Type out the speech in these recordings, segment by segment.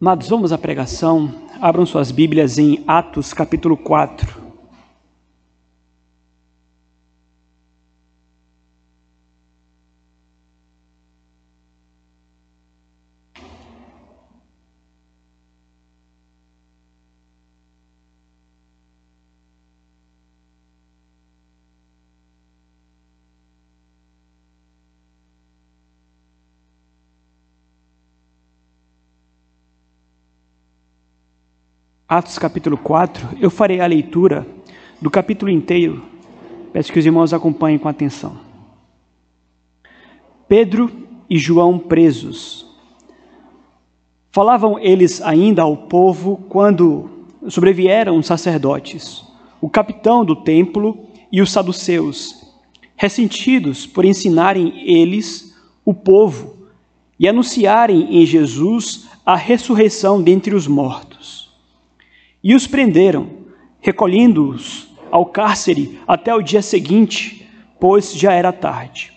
Amados, vamos à pregação. Abram suas Bíblias em Atos capítulo 4. Atos capítulo 4, eu farei a leitura do capítulo inteiro. Peço que os irmãos acompanhem com atenção. Pedro e João presos. Falavam eles ainda ao povo quando sobrevieram os sacerdotes, o capitão do templo e os saduceus, ressentidos por ensinarem eles o povo e anunciarem em Jesus a ressurreição dentre os mortos. E os prenderam, recolhendo-os ao cárcere até o dia seguinte, pois já era tarde.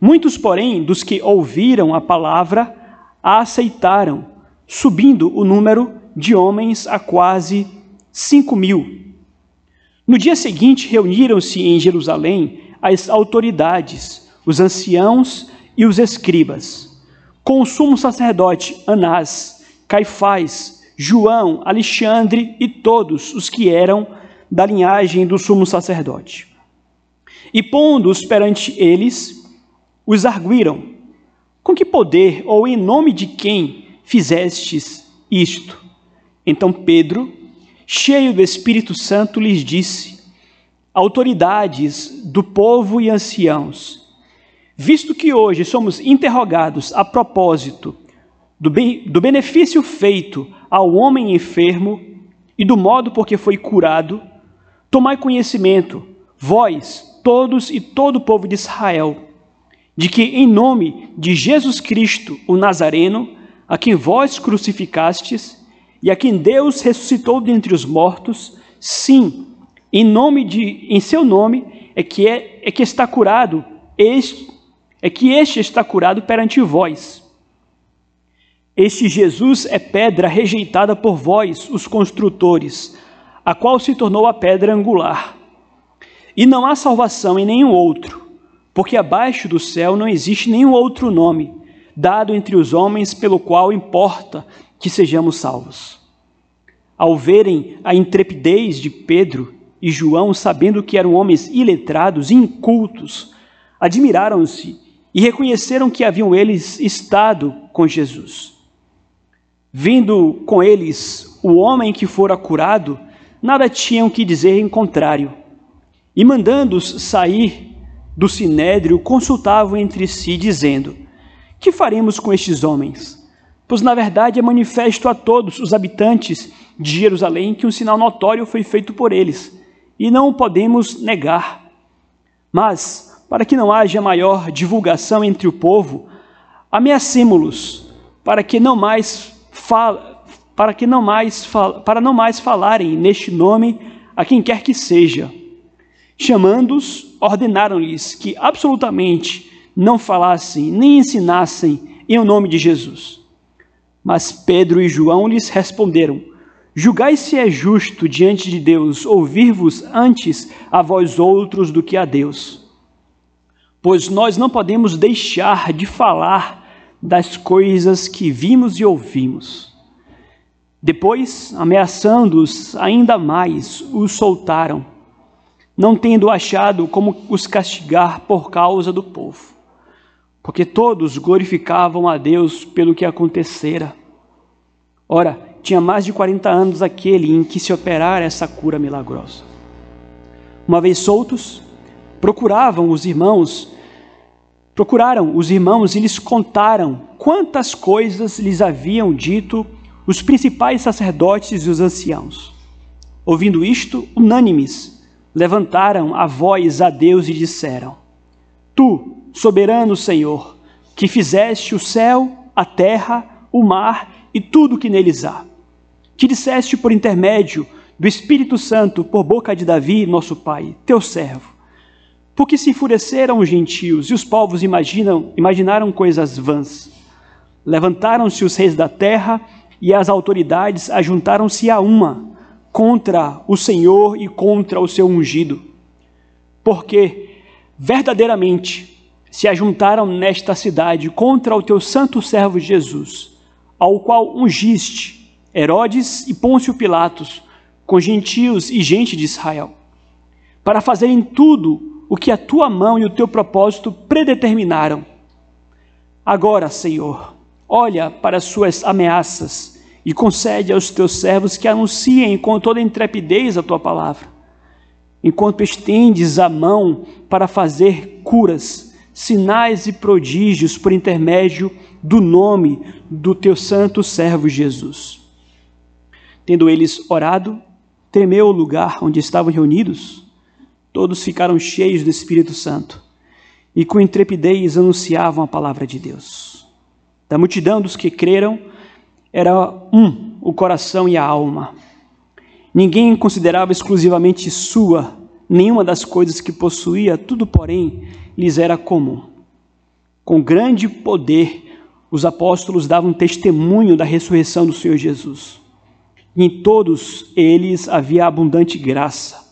Muitos, porém, dos que ouviram a palavra, a aceitaram, subindo o número de homens a quase cinco mil. No dia seguinte, reuniram-se em Jerusalém as autoridades, os anciãos e os escribas, com o sumo sacerdote Anás, Caifás, João, Alexandre e todos os que eram da linhagem do sumo sacerdote. E pondo-os perante eles, os arguíram: Com que poder ou em nome de quem fizestes isto? Então Pedro, cheio do Espírito Santo, lhes disse: Autoridades do povo e anciãos, visto que hoje somos interrogados a propósito do, bem, do benefício feito ao homem enfermo e do modo por que foi curado, tomai conhecimento, vós, todos e todo o povo de Israel, de que em nome de Jesus Cristo, o Nazareno, a quem vós crucificastes e a quem Deus ressuscitou dentre os mortos, sim, em nome de em seu nome é que é, é que está curado, este, é que este está curado perante vós. Este Jesus é pedra rejeitada por vós, os construtores, a qual se tornou a pedra angular. E não há salvação em nenhum outro, porque abaixo do céu não existe nenhum outro nome dado entre os homens pelo qual importa que sejamos salvos. Ao verem a intrepidez de Pedro e João, sabendo que eram homens iletrados e incultos, admiraram-se e reconheceram que haviam eles estado com Jesus. Vindo com eles o homem que fora curado, nada tinham que dizer em contrário. E mandando-os sair do sinédrio, consultavam entre si, dizendo: Que faremos com estes homens? Pois na verdade é manifesto a todos os habitantes de Jerusalém que um sinal notório foi feito por eles, e não o podemos negar. Mas, para que não haja maior divulgação entre o povo, ameacemo-los, para que não mais fala, para que não mais para não mais falarem neste nome a quem quer que seja. Chamando-os, ordenaram-lhes que absolutamente não falassem nem ensinassem em o nome de Jesus. Mas Pedro e João lhes responderam: Julgai se é justo diante de Deus ouvir-vos antes a vós outros do que a Deus. Pois nós não podemos deixar de falar das coisas que vimos e ouvimos. Depois, ameaçando-os ainda mais, os soltaram, não tendo achado como os castigar por causa do povo, porque todos glorificavam a Deus pelo que acontecera. Ora, tinha mais de 40 anos aquele em que se operara essa cura milagrosa. Uma vez soltos, procuravam os irmãos Procuraram os irmãos e lhes contaram quantas coisas lhes haviam dito os principais sacerdotes e os anciãos. Ouvindo isto, unânimes, levantaram a voz a Deus e disseram: Tu, soberano Senhor, que fizeste o céu, a terra, o mar e tudo que neles há, que disseste por intermédio do Espírito Santo por boca de Davi, nosso pai, teu servo, porque se enfureceram os gentios e os povos imaginam, imaginaram coisas vãs. Levantaram-se os reis da terra e as autoridades ajuntaram-se a uma contra o Senhor e contra o seu ungido. Porque verdadeiramente se ajuntaram nesta cidade contra o teu santo servo Jesus, ao qual ungiste Herodes e Pôncio Pilatos, com gentios e gente de Israel, para fazerem tudo o que a tua mão e o teu propósito predeterminaram. Agora, Senhor, olha para as suas ameaças e concede aos teus servos que anunciem com toda intrepidez a tua palavra, enquanto estendes a mão para fazer curas, sinais e prodígios por intermédio do nome do teu santo servo Jesus. Tendo eles orado, temeu o lugar onde estavam reunidos, todos ficaram cheios do Espírito Santo e com intrepidez anunciavam a palavra de Deus. Da multidão dos que creram, era um o coração e a alma. Ninguém considerava exclusivamente sua nenhuma das coisas que possuía, tudo, porém, lhes era comum. Com grande poder, os apóstolos davam testemunho da ressurreição do Senhor Jesus. Em todos eles havia abundante graça,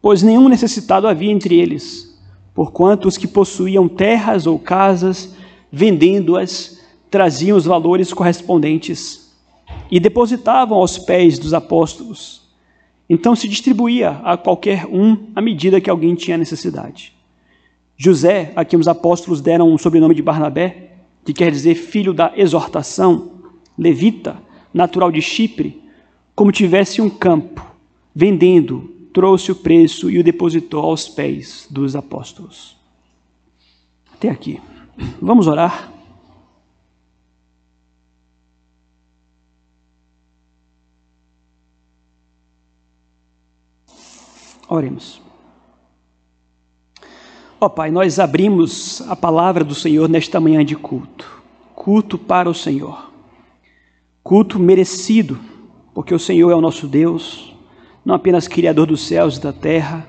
pois nenhum necessitado havia entre eles, porquanto os que possuíam terras ou casas, vendendo-as, traziam os valores correspondentes e depositavam aos pés dos apóstolos. Então se distribuía a qualquer um à medida que alguém tinha necessidade. José, a quem os apóstolos deram o sobrenome de Barnabé, que quer dizer filho da exortação, levita, natural de Chipre, como tivesse um campo, vendendo, trouxe o preço e o depositou aos pés dos apóstolos. Até aqui. Vamos orar. Oremos. Ó oh, Pai, nós abrimos a palavra do Senhor nesta manhã de culto. Culto para o Senhor. Culto merecido, porque o Senhor é o nosso Deus, não apenas Criador dos céus e da terra,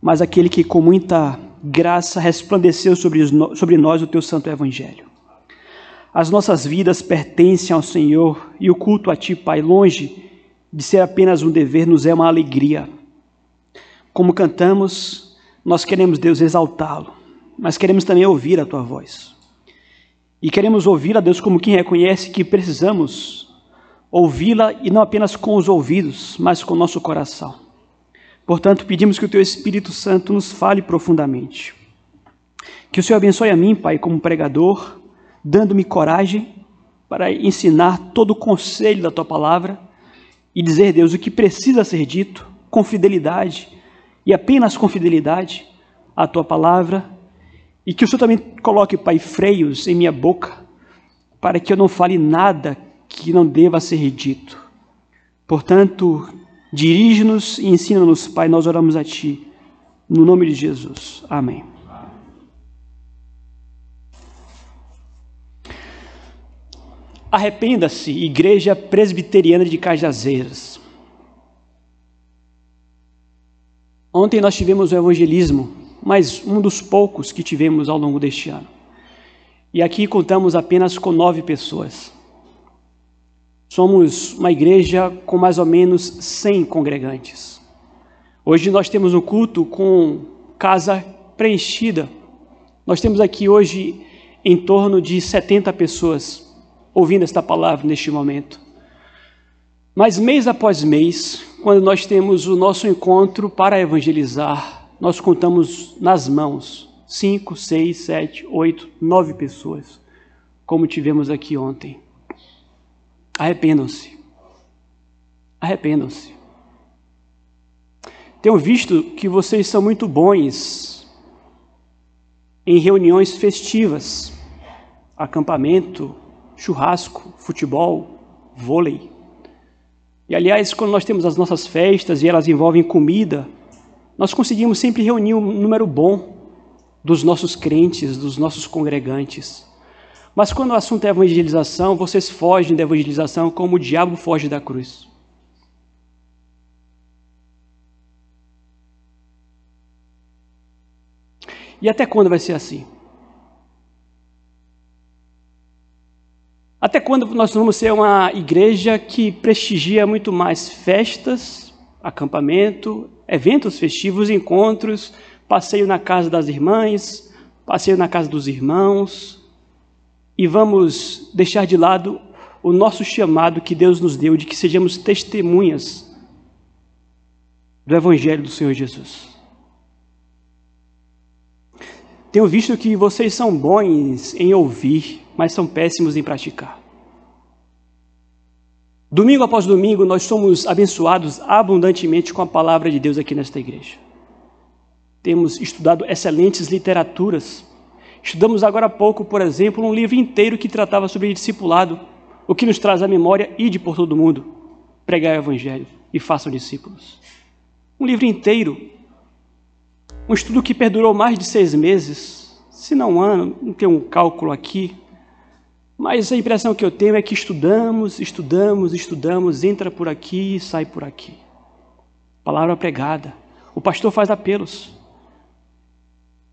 mas aquele que com muita graça resplandeceu sobre, nós o teu santo Evangelho. As nossas vidas pertencem ao Senhor e o culto a Ti, Pai, longe de ser apenas um dever, nos é uma alegria como cantamos, nós queremos, Deus, exaltá-lo, mas queremos também ouvir a tua voz. E queremos ouvir a Deus como quem reconhece que precisamos ouvi-la e não apenas com os ouvidos, mas com o nosso coração. Portanto, pedimos que o teu Espírito Santo nos fale profundamente. Que o Senhor abençoe a mim, Pai, como pregador, dando-me coragem para ensinar todo o conselho da tua palavra e dizer, Deus, o que precisa ser dito com fidelidade e apenas com fidelidade à tua palavra, e que o Senhor também coloque, Pai, freios em minha boca, para que eu não fale nada que não deva ser dito. Portanto, dirige-nos e ensina-nos, Pai, nós oramos a Ti, no nome de Jesus. Amém. Arrependa-se, Igreja Presbiteriana de Cajazeiras. Ontem nós tivemos o evangelismo, mas um dos poucos que tivemos ao longo deste ano. E aqui contamos apenas com nove pessoas. Somos uma igreja com mais ou menos 100 congregantes. Hoje nós temos um culto com casa preenchida. Nós temos aqui hoje em torno de 70 pessoas ouvindo esta palavra neste momento. Mas mês após mês, quando nós temos o nosso encontro para evangelizar, nós contamos nas mãos cinco, seis, sete, oito, nove pessoas, como tivemos aqui ontem. Arrependam-se. Arrependam-se. Tenho visto que vocês são muito bons em reuniões festivas, acampamento, churrasco, futebol, vôlei. E aliás, quando nós temos as nossas festas e elas envolvem comida, nós conseguimos sempre reunir um número bom dos nossos crentes, dos nossos congregantes. Mas quando o assunto é evangelização, vocês fogem da evangelização como o diabo foge da cruz. E até quando vai ser assim? Até quando nós vamos ser uma igreja que prestigia muito mais festas, acampamento, eventos festivos, encontros, passeio na casa das irmãs, passeio na casa dos irmãos, e vamos deixar de lado o nosso chamado que Deus nos deu de que sejamos testemunhas do Evangelho do Senhor Jesus. Tenho visto que vocês são bons em ouvir, mas são péssimos em praticar. Domingo após domingo, nós somos abençoados abundantemente com a palavra de Deus aqui nesta igreja. Temos estudado excelentes literaturas. Estudamos agora há pouco, por exemplo, um livro inteiro que tratava sobre discipulado, o que nos traz à memória, ide por todo mundo, pregar o evangelho e façam discípulos. Um livro inteiro, um estudo que perdurou mais de seis meses, se não um ano, não tem um cálculo aqui, mas a impressão que eu tenho é que estudamos, estudamos, estudamos, entra por aqui e sai por aqui. Palavra pregada. O pastor faz apelos.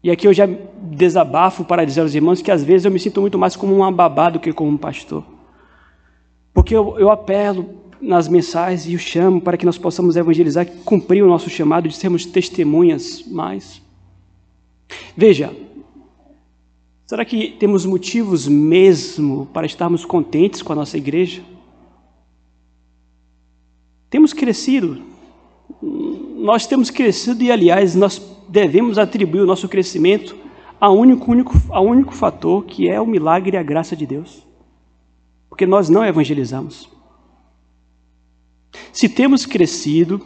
E aqui eu já desabafo para dizer aos irmãos que às vezes eu me sinto muito mais como um babá do que como um pastor. Porque eu, eu apelo nas mensagens e o chamo para que nós possamos evangelizar, cumprir o nosso chamado de sermos testemunhas mais. Veja, Será que temos motivos mesmo para estarmos contentes com a nossa igreja? Temos crescido, nós temos crescido e, aliás, nós devemos atribuir o nosso crescimento a único, único, a único fator que é o milagre e a graça de Deus. Porque nós não evangelizamos. Se temos crescido,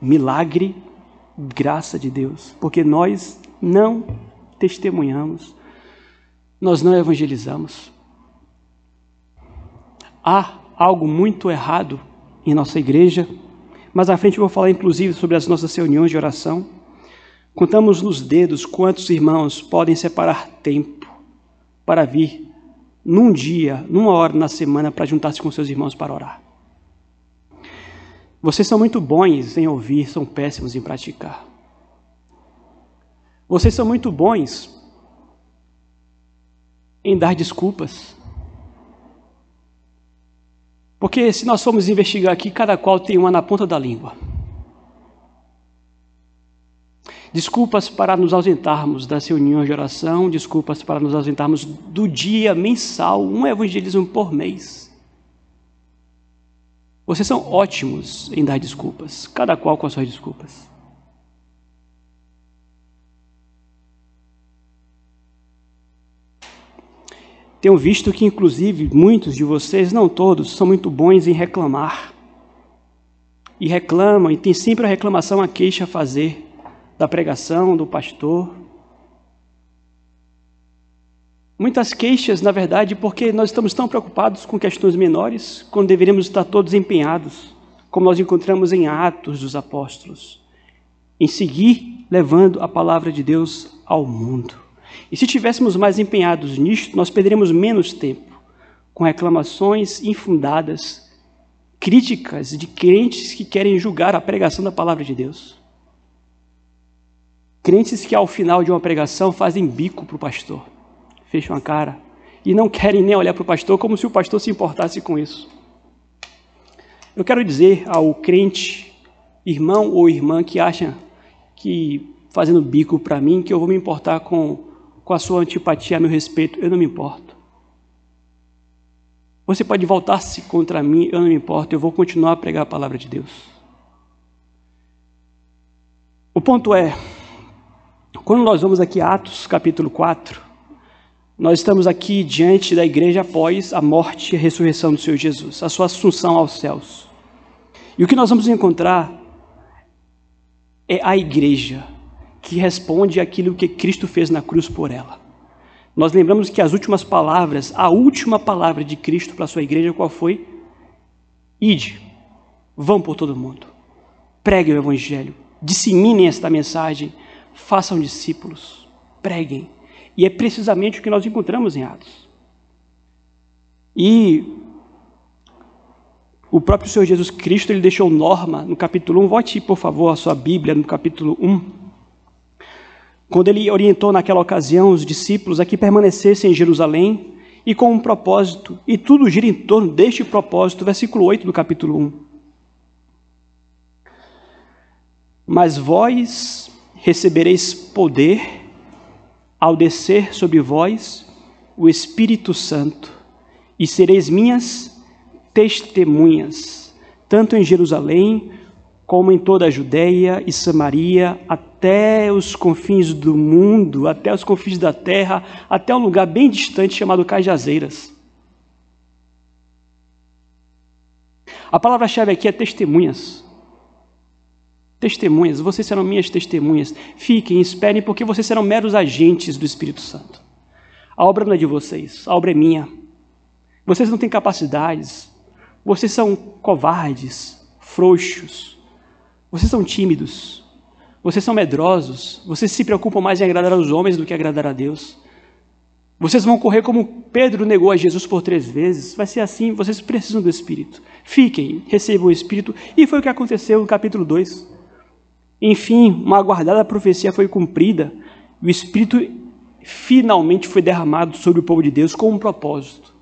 milagre, graça de Deus, porque nós não testemunhamos nós não evangelizamos. Há algo muito errado em nossa igreja, mas à frente eu vou falar inclusive sobre as nossas reuniões de oração. Contamos nos dedos quantos irmãos podem separar tempo para vir num dia, numa hora na semana, para juntar-se com seus irmãos para orar. Vocês são muito bons em ouvir, são péssimos em praticar. Vocês são muito bons em dar desculpas. Porque se nós formos investigar aqui, cada qual tem uma na ponta da língua. Desculpas para nos ausentarmos das reuniões de oração, desculpas para nos ausentarmos do dia mensal, um evangelismo por mês. Vocês são ótimos em dar desculpas, cada qual com as suas desculpas. Tenho visto que, inclusive, muitos de vocês, não todos, são muito bons em reclamar. E reclamam, e tem sempre a reclamação, a queixa a fazer da pregação, do pastor. Muitas queixas, na verdade, porque nós estamos tão preocupados com questões menores, quando deveríamos estar todos empenhados, como nós encontramos em Atos dos Apóstolos, em seguir levando a palavra de Deus ao mundo. E se tivéssemos mais empenhados nisto, nós perderíamos menos tempo com reclamações infundadas, críticas de crentes que querem julgar a pregação da palavra de Deus. Crentes que ao final de uma pregação fazem bico para o pastor, fecham a cara e não querem nem olhar para o pastor como se o pastor se importasse com isso. Eu quero dizer ao crente, irmão ou irmã que acha que fazendo bico para mim, que eu vou me importar com com a sua antipatia a meu respeito, eu não me importo. Você pode voltar-se contra mim, eu não me importo, eu vou continuar a pregar a palavra de Deus. O ponto é, quando nós vamos aqui Atos capítulo 4, nós estamos aqui diante da igreja após a morte e a ressurreição do Senhor Jesus, a sua assunção aos céus. E o que nós vamos encontrar é a igreja que responde àquilo que Cristo fez na cruz por ela. Nós lembramos que as últimas palavras, a última palavra de Cristo para a sua igreja, qual foi? Ide, vão por todo mundo, preguem o Evangelho, disseminem esta mensagem, façam discípulos, preguem. E é precisamente o que nós encontramos em Atos. E o próprio Senhor Jesus Cristo, ele deixou norma no capítulo 1. Volte, por favor, a sua Bíblia no capítulo 1 quando ele orientou naquela ocasião os discípulos a que permanecessem em Jerusalém e com um propósito, e tudo gira em torno deste propósito, versículo 8 do capítulo 1. Mas vós recebereis poder ao descer sobre vós o Espírito Santo, e sereis minhas testemunhas, tanto em Jerusalém, como em toda a Judéia e Samaria, até os confins do mundo, até os confins da terra, até um lugar bem distante chamado Cajazeiras. A palavra-chave aqui é testemunhas. Testemunhas, vocês serão minhas testemunhas. Fiquem, esperem, porque vocês serão meros agentes do Espírito Santo. A obra não é de vocês, a obra é minha. Vocês não têm capacidades, vocês são covardes, frouxos, vocês são tímidos, vocês são medrosos, vocês se preocupam mais em agradar aos homens do que agradar a Deus. Vocês vão correr como Pedro negou a Jesus por três vezes. Vai ser assim, vocês precisam do Espírito. Fiquem, recebam o Espírito. E foi o que aconteceu no capítulo 2. Enfim, uma aguardada profecia foi cumprida. O Espírito finalmente foi derramado sobre o povo de Deus com um propósito: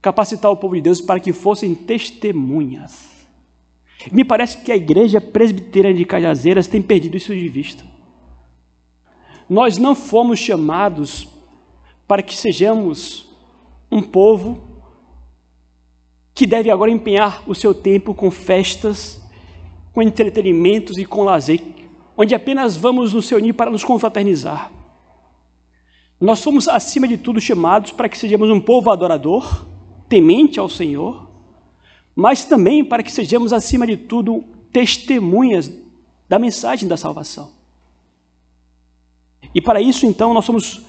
capacitar o povo de Deus para que fossem testemunhas. Me parece que a igreja presbiteriana de Cajazeiras tem perdido isso de vista. Nós não fomos chamados para que sejamos um povo que deve agora empenhar o seu tempo com festas, com entretenimentos e com lazer, onde apenas vamos nos reunir para nos confraternizar. Nós fomos, acima de tudo, chamados para que sejamos um povo adorador, temente ao Senhor, mas também para que sejamos, acima de tudo, testemunhas da mensagem da salvação. E para isso, então, nós somos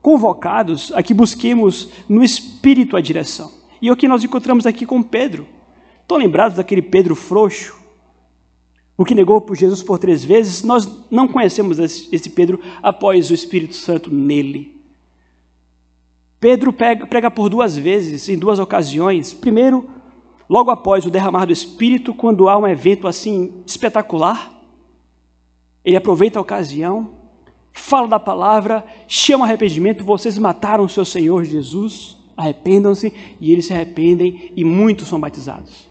convocados a que busquemos no Espírito a direção. E é o que nós encontramos aqui com Pedro. Estão lembrados daquele Pedro frouxo? O que negou por Jesus por três vezes? Nós não conhecemos esse Pedro após o Espírito Santo nele. Pedro prega por duas vezes, em duas ocasiões. Primeiro, logo após o derramar do Espírito, quando há um evento assim espetacular, ele aproveita a ocasião, fala da palavra, chama arrependimento, vocês mataram o seu Senhor Jesus, arrependam-se, e eles se arrependem e muitos são batizados.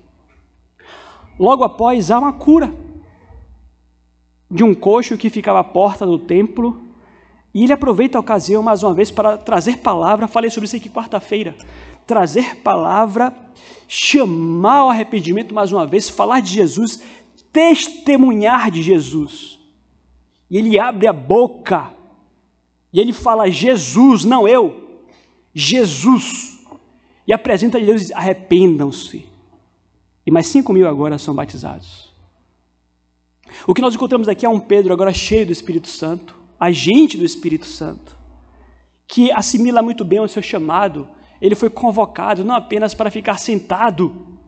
Logo após há uma cura de um coxo que ficava à porta do templo, e ele aproveita a ocasião mais uma vez para trazer palavra, falei sobre isso aqui quarta-feira, trazer palavra chamar ao arrependimento mais uma vez, falar de Jesus, testemunhar de Jesus. E ele abre a boca e ele fala: Jesus, não eu, Jesus. E apresenta a Deus: arrependam-se. E mais cinco mil agora são batizados. O que nós encontramos aqui é um Pedro agora cheio do Espírito Santo, agente do Espírito Santo, que assimila muito bem o seu chamado ele foi convocado não apenas para ficar sentado,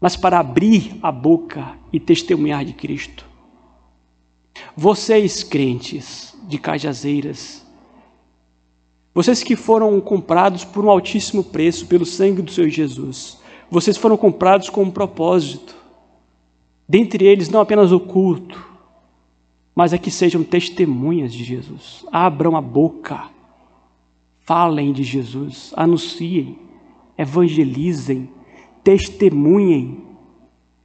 mas para abrir a boca e testemunhar de Cristo. Vocês, crentes de Cajazeiras, vocês que foram comprados por um altíssimo preço pelo sangue do Senhor Jesus, vocês foram comprados com um propósito. Dentre eles, não apenas o culto, mas é que sejam testemunhas de Jesus. Abram a boca Falem de Jesus, anunciem, evangelizem, testemunhem.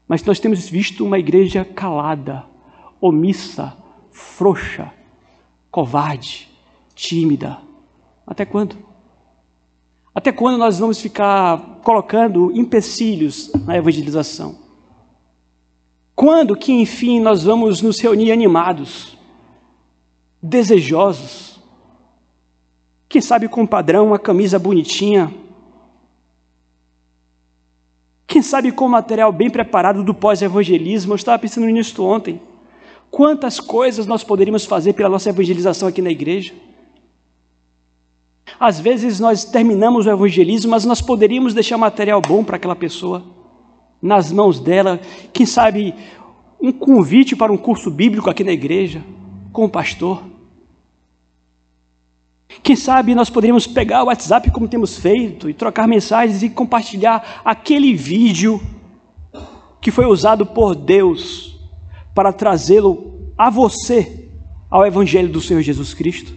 Mas nós temos visto uma igreja calada, omissa, frouxa, covarde, tímida. Até quando? Até quando nós vamos ficar colocando empecilhos na evangelização? Quando que, enfim, nós vamos nos reunir animados, desejosos, quem sabe com padrão, uma camisa bonitinha. Quem sabe com material bem preparado do pós-evangelismo. Eu estava pensando nisso ontem. Quantas coisas nós poderíamos fazer pela nossa evangelização aqui na igreja? Às vezes nós terminamos o evangelismo, mas nós poderíamos deixar material bom para aquela pessoa, nas mãos dela. Quem sabe um convite para um curso bíblico aqui na igreja, com o pastor. Quem sabe nós poderíamos pegar o WhatsApp como temos feito e trocar mensagens e compartilhar aquele vídeo que foi usado por Deus para trazê-lo a você ao Evangelho do Senhor Jesus Cristo.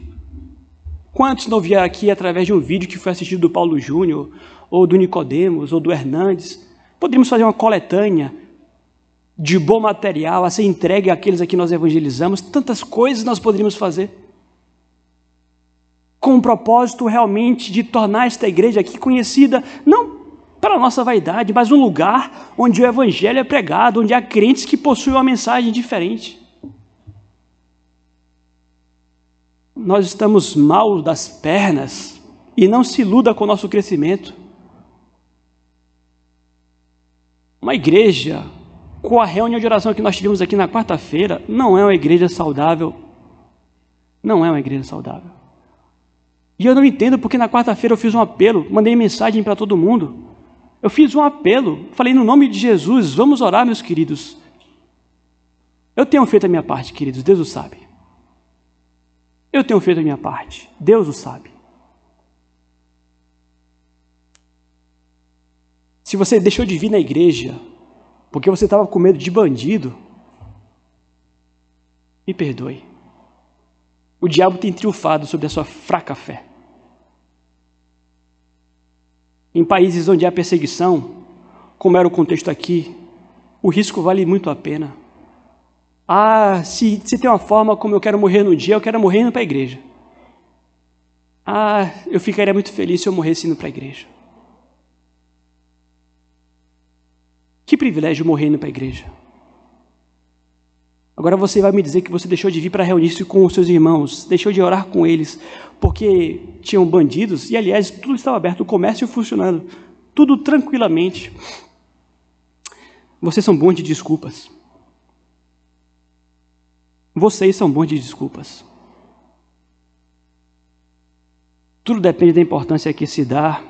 Quantos não vieram aqui através de um vídeo que foi assistido do Paulo Júnior, ou do Nicodemos, ou do Hernandes? Poderíamos fazer uma coletânea de bom material a ser entregue àqueles a que nós evangelizamos. Tantas coisas nós poderíamos fazer. Com o propósito realmente de tornar esta igreja aqui conhecida, não para a nossa vaidade, mas um lugar onde o evangelho é pregado, onde há crentes que possuem uma mensagem diferente. Nós estamos mal das pernas e não se iluda com o nosso crescimento. Uma igreja, com a reunião de oração que nós tivemos aqui na quarta-feira, não é uma igreja saudável. Não é uma igreja saudável. E eu não entendo porque na quarta-feira eu fiz um apelo, mandei mensagem para todo mundo. Eu fiz um apelo, falei no nome de Jesus, vamos orar, meus queridos. Eu tenho feito a minha parte, queridos, Deus o sabe. Eu tenho feito a minha parte, Deus o sabe. Se você deixou de vir na igreja porque você estava com medo de bandido, me perdoe. O diabo tem triunfado sobre a sua fraca fé. Em países onde há perseguição, como era o contexto aqui, o risco vale muito a pena. Ah, se, se tem uma forma como eu quero morrer no dia, eu quero morrer indo para a igreja. Ah, eu ficaria muito feliz se eu morresse indo para a igreja. Que privilégio morrer indo para a igreja. Agora você vai me dizer que você deixou de vir para reunir-se com os seus irmãos, deixou de orar com eles, porque tinham bandidos, e aliás, tudo estava aberto, o comércio funcionando, tudo tranquilamente. Vocês são bons de desculpas. Vocês são bons de desculpas. Tudo depende da importância que se dá.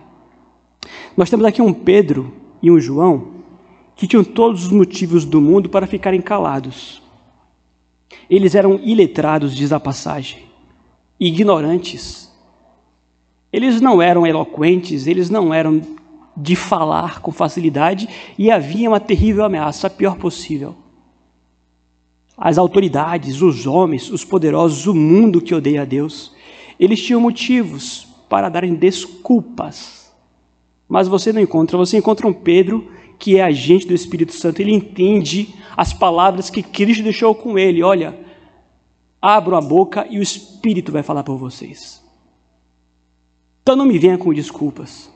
Nós temos aqui um Pedro e um João que tinham todos os motivos do mundo para ficarem calados. Eles eram iletrados, diz a passagem, ignorantes. Eles não eram eloquentes, eles não eram de falar com facilidade e havia uma terrível ameaça, a pior possível as autoridades, os homens, os poderosos, o mundo que odeia a Deus, eles tinham motivos para darem desculpas. Mas você não encontra, você encontra um Pedro que é agente do Espírito Santo, ele entende as palavras que Cristo deixou com ele. Olha, abram a boca e o Espírito vai falar por vocês. Então não me venha com desculpas.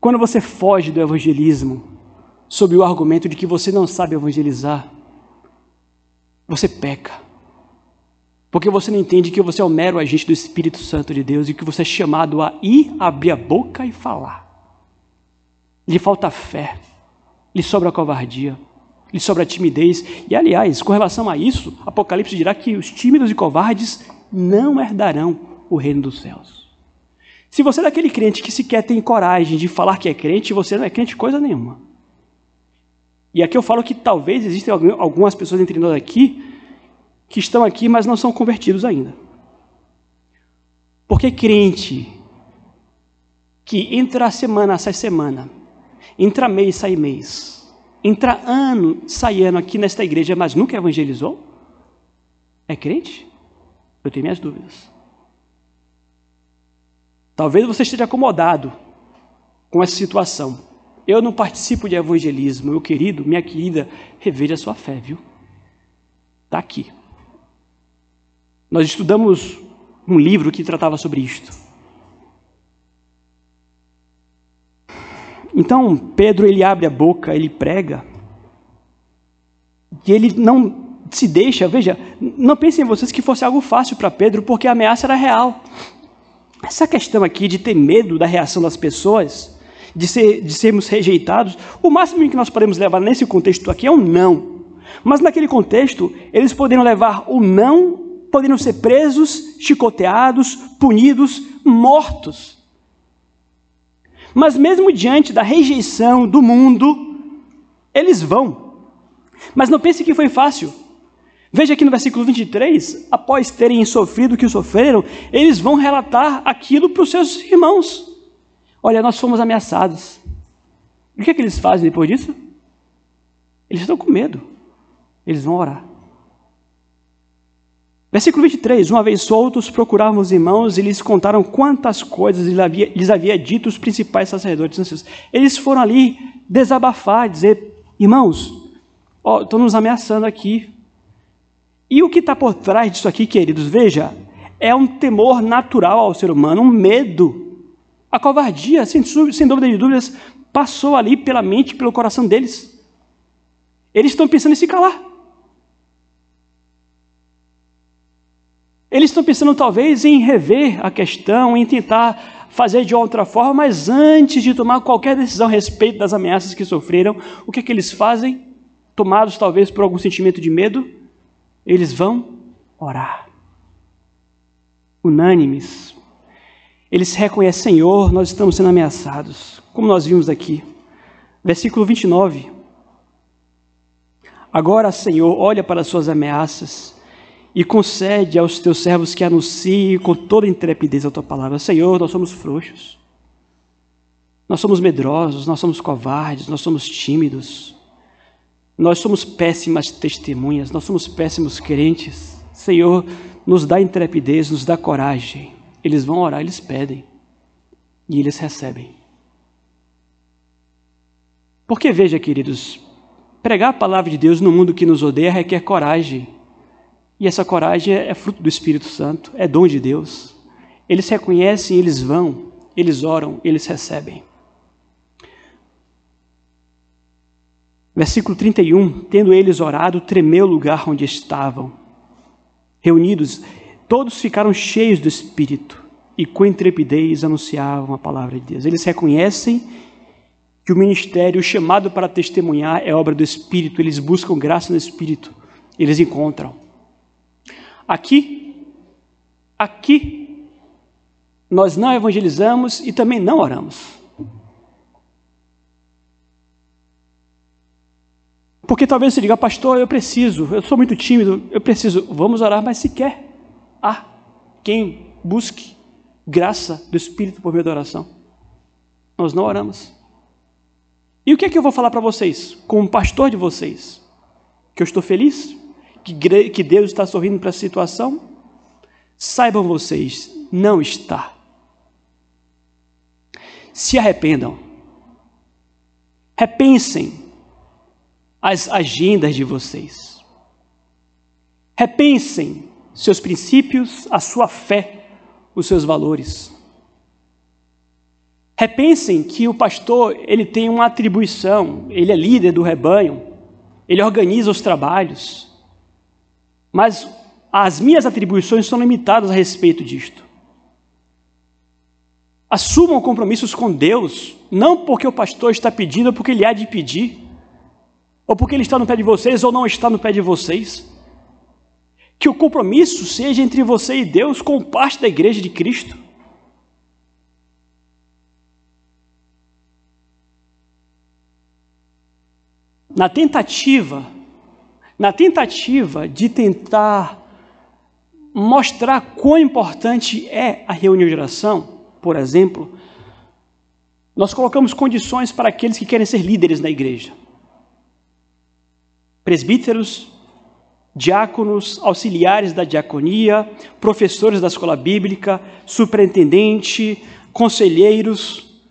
Quando você foge do evangelismo, sob o argumento de que você não sabe evangelizar, você peca. Porque você não entende que você é o mero agente do Espírito Santo de Deus e que você é chamado a ir, abrir a boca e falar. Lhe falta fé, lhe sobra covardia, lhe sobra timidez. E, aliás, com relação a isso, Apocalipse dirá que os tímidos e covardes não herdarão o reino dos céus. Se você é daquele crente que sequer tem coragem de falar que é crente, você não é crente coisa nenhuma. E aqui eu falo que talvez existem algumas pessoas entre nós aqui que estão aqui, mas não são convertidos ainda. Porque crente que entra semana, sai semana, entra mês, sai mês, entra ano, sai ano aqui nesta igreja, mas nunca evangelizou, é crente? Eu tenho minhas dúvidas. Talvez você esteja acomodado com essa situação. Eu não participo de evangelismo, meu querido, minha querida, reveja sua fé, viu? Está aqui. Nós estudamos um livro que tratava sobre isto. Então, Pedro ele abre a boca, ele prega, e ele não se deixa, veja, não pensem vocês que fosse algo fácil para Pedro, porque a ameaça era real. Essa questão aqui de ter medo da reação das pessoas, de, ser, de sermos rejeitados, o máximo que nós podemos levar nesse contexto aqui é um não. Mas naquele contexto, eles poderiam levar o não, poderiam ser presos, chicoteados, punidos, mortos. Mas mesmo diante da rejeição do mundo, eles vão. Mas não pense que foi fácil. Veja aqui no versículo 23, após terem sofrido o que sofreram, eles vão relatar aquilo para os seus irmãos. Olha, nós fomos ameaçados. E o que, é que eles fazem depois disso? Eles estão com medo. Eles vão orar. Versículo 23: Uma vez soltos, procuravam os irmãos e lhes contaram quantas coisas lhes havia, lhes havia dito os principais sacerdotes. Eles foram ali desabafar, dizer: Irmãos, estão nos ameaçando aqui. E o que está por trás disso aqui, queridos? Veja, é um temor natural ao ser humano, um medo. A covardia, sem, sem dúvida de dúvidas, passou ali pela mente, pelo coração deles. Eles estão pensando em se calar. Eles estão pensando talvez em rever a questão, em tentar fazer de outra forma, mas antes de tomar qualquer decisão a respeito das ameaças que sofreram, o que, é que eles fazem? Tomados talvez por algum sentimento de medo, eles vão orar. Unânimes. Eles reconhecem, Senhor, nós estamos sendo ameaçados, como nós vimos aqui. Versículo 29. Agora, Senhor, olha para as suas ameaças e concede aos teus servos que anunciem com toda intrepidez a tua palavra. Senhor, nós somos frouxos, nós somos medrosos, nós somos covardes, nós somos tímidos, nós somos péssimas testemunhas, nós somos péssimos crentes. Senhor, nos dá intrepidez, nos dá coragem. Eles vão orar, eles pedem e eles recebem. Porque veja, queridos, pregar a palavra de Deus no mundo que nos odeia requer coragem. E essa coragem é fruto do Espírito Santo, é dom de Deus. Eles reconhecem, eles vão, eles oram, eles recebem. Versículo 31: Tendo eles orado, tremeu o lugar onde estavam. Reunidos, todos ficaram cheios do Espírito e com intrepidez anunciavam a palavra de Deus. Eles reconhecem que o ministério, chamado para testemunhar, é obra do Espírito, eles buscam graça no Espírito, eles encontram. Aqui, aqui, nós não evangelizamos e também não oramos. Porque talvez você diga, pastor, eu preciso, eu sou muito tímido, eu preciso. Vamos orar, mas se quer. Há quem busque graça do Espírito por meio da oração. Nós não oramos. E o que é que eu vou falar para vocês, como pastor de vocês? Que eu estou feliz? Que, Deus está sorrindo para a situação? Saibam vocês, não está. Se arrependam. Repensem as agendas de vocês. Repensem seus princípios, a sua fé, os seus valores. Repensem que o pastor, ele tem uma atribuição, ele é líder do rebanho, ele organiza os trabalhos, mas as minhas atribuições são limitadas a respeito disto. Assumam compromissos com Deus, não porque o pastor está pedindo, ou porque ele há de pedir, ou porque ele está no pé de vocês, ou não está no pé de vocês. Que o compromisso seja entre você e Deus com parte da igreja de Cristo. Na tentativa na tentativa de tentar mostrar quão importante é a reunião de oração, por exemplo, nós colocamos condições para aqueles que querem ser líderes na igreja. Presbíteros, diáconos, auxiliares da diaconia, professores da escola bíblica, superintendente, conselheiros.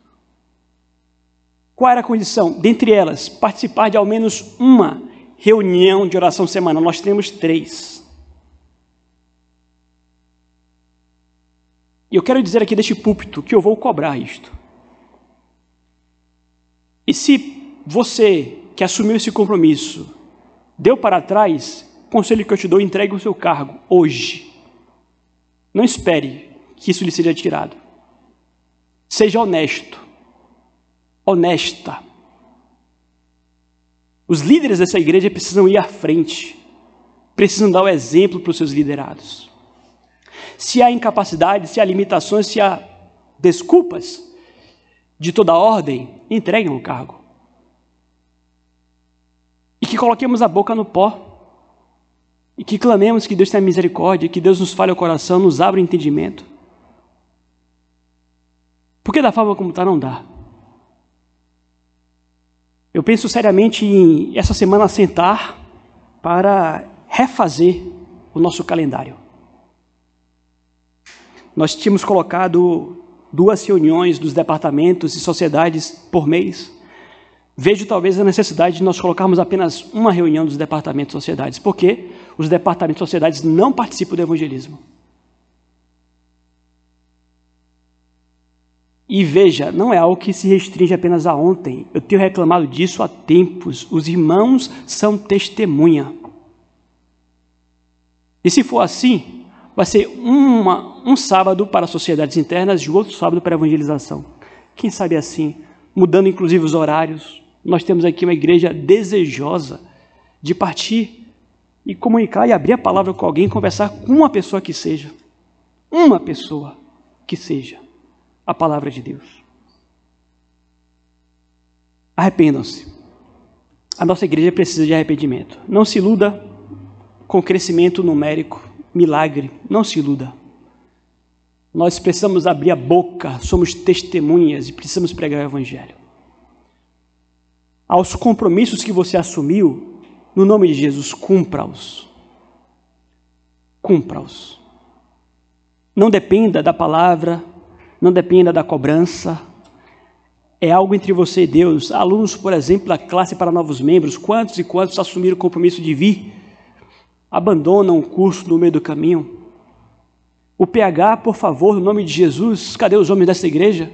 Qual era a condição? Dentre elas, participar de ao menos uma reunião de oração semanal, nós temos três. E eu quero dizer aqui deste púlpito que eu vou cobrar isto. E se você que assumiu esse compromisso deu para trás, conselho que eu te dou, entregue o seu cargo hoje. Não espere que isso lhe seja tirado. Seja honesto, honesta. Os líderes dessa igreja precisam ir à frente, precisam dar o exemplo para os seus liderados. Se há incapacidade, se há limitações, se há desculpas de toda ordem, entreguem o cargo. E que coloquemos a boca no pó. E que clamemos que Deus tenha misericórdia, que Deus nos fale o coração, nos abra o entendimento. Porque da forma como está, não dá. Eu penso seriamente em essa semana sentar para refazer o nosso calendário. Nós tínhamos colocado duas reuniões dos departamentos e sociedades por mês. Vejo talvez a necessidade de nós colocarmos apenas uma reunião dos departamentos e sociedades, porque os departamentos e sociedades não participam do evangelismo. E veja, não é algo que se restringe apenas a ontem. Eu tenho reclamado disso há tempos. Os irmãos são testemunha. E se for assim, vai ser uma, um sábado para sociedades internas e outro sábado para evangelização. Quem sabe assim, mudando inclusive os horários. Nós temos aqui uma igreja desejosa de partir e comunicar e abrir a palavra com alguém, conversar com uma pessoa que seja. Uma pessoa que seja a palavra de Deus. Arrependam-se. A nossa igreja precisa de arrependimento. Não se iluda com crescimento numérico, milagre. Não se iluda. Nós precisamos abrir a boca, somos testemunhas e precisamos pregar o Evangelho. Aos compromissos que você assumiu, no nome de Jesus, cumpra-os. Cumpra-os. Não dependa da palavra, não dependa da cobrança. É algo entre você e Deus. Alunos, por exemplo, da classe para novos membros, quantos e quantos assumiram o compromisso de vir abandonam o curso no meio do caminho. O PH, por favor, no nome de Jesus, cadê os homens dessa igreja?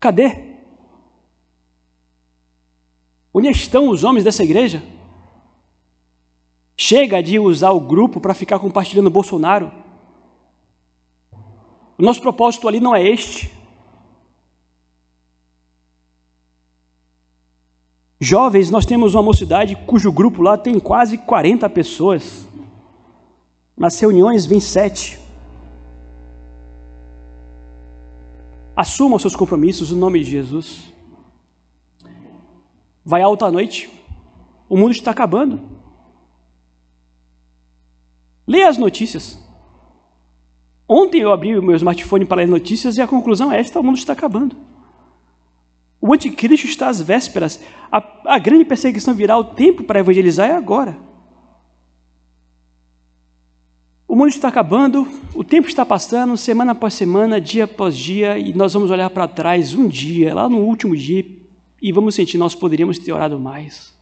Cadê? Onde estão os homens dessa igreja? Chega de usar o grupo para ficar compartilhando Bolsonaro. O nosso propósito ali não é este. Jovens, nós temos uma mocidade cujo grupo lá tem quase 40 pessoas. Nas reuniões vem sete. Assumam seus compromissos no nome de Jesus. Vai alto à noite. O mundo está acabando. Leia as notícias. Ontem eu abri o meu smartphone para ler notícias e a conclusão é esta: o mundo está acabando. O anticristo está às vésperas. A, a grande perseguição virá, o tempo para evangelizar é agora. O mundo está acabando, o tempo está passando, semana após semana, dia após dia, e nós vamos olhar para trás um dia, lá no último dia, e vamos sentir, nós poderíamos ter orado mais.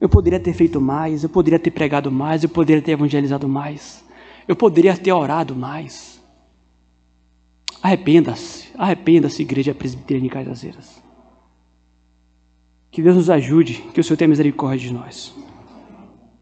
Eu poderia ter feito mais, eu poderia ter pregado mais, eu poderia ter evangelizado mais, eu poderia ter orado mais. Arrependa-se, arrependa-se, igreja presbiteriana de Cajazeiras. Que Deus nos ajude, que o Senhor tenha misericórdia de nós.